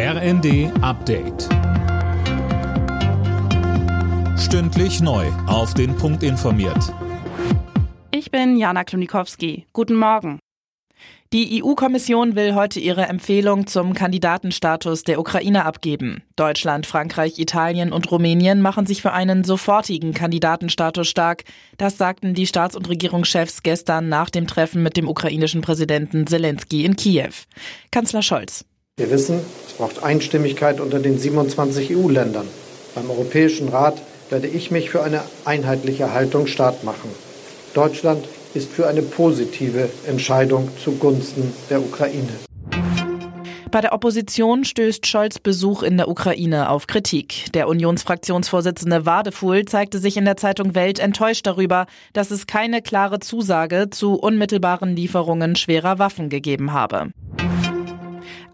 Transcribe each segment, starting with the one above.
RND Update. Stündlich neu. Auf den Punkt informiert. Ich bin Jana Klonikowski. Guten Morgen. Die EU-Kommission will heute ihre Empfehlung zum Kandidatenstatus der Ukraine abgeben. Deutschland, Frankreich, Italien und Rumänien machen sich für einen sofortigen Kandidatenstatus stark. Das sagten die Staats- und Regierungschefs gestern nach dem Treffen mit dem ukrainischen Präsidenten Zelensky in Kiew. Kanzler Scholz. Wir wissen, es braucht Einstimmigkeit unter den 27 EU-Ländern. Beim Europäischen Rat werde ich mich für eine einheitliche Haltung stark machen. Deutschland ist für eine positive Entscheidung zugunsten der Ukraine. Bei der Opposition stößt Scholz Besuch in der Ukraine auf Kritik. Der Unionsfraktionsvorsitzende Wadefuhl zeigte sich in der Zeitung Welt enttäuscht darüber, dass es keine klare Zusage zu unmittelbaren Lieferungen schwerer Waffen gegeben habe.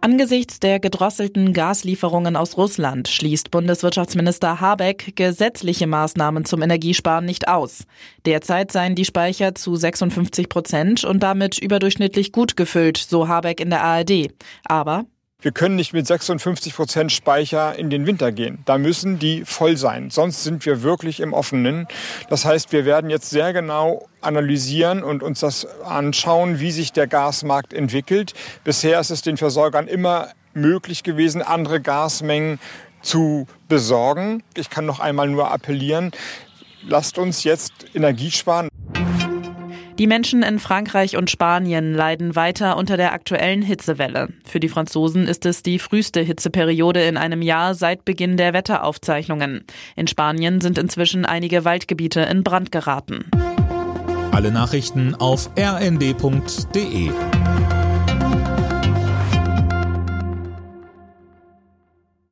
Angesichts der gedrosselten Gaslieferungen aus Russland schließt Bundeswirtschaftsminister Habeck gesetzliche Maßnahmen zum Energiesparen nicht aus. Derzeit seien die Speicher zu 56 Prozent und damit überdurchschnittlich gut gefüllt, so Habeck in der ARD. Aber wir können nicht mit 56 Prozent Speicher in den Winter gehen. Da müssen die voll sein. Sonst sind wir wirklich im Offenen. Das heißt, wir werden jetzt sehr genau analysieren und uns das anschauen, wie sich der Gasmarkt entwickelt. Bisher ist es den Versorgern immer möglich gewesen, andere Gasmengen zu besorgen. Ich kann noch einmal nur appellieren, lasst uns jetzt Energie sparen. Die Menschen in Frankreich und Spanien leiden weiter unter der aktuellen Hitzewelle. Für die Franzosen ist es die früheste Hitzeperiode in einem Jahr seit Beginn der Wetteraufzeichnungen. In Spanien sind inzwischen einige Waldgebiete in Brand geraten. Alle Nachrichten auf rnd.de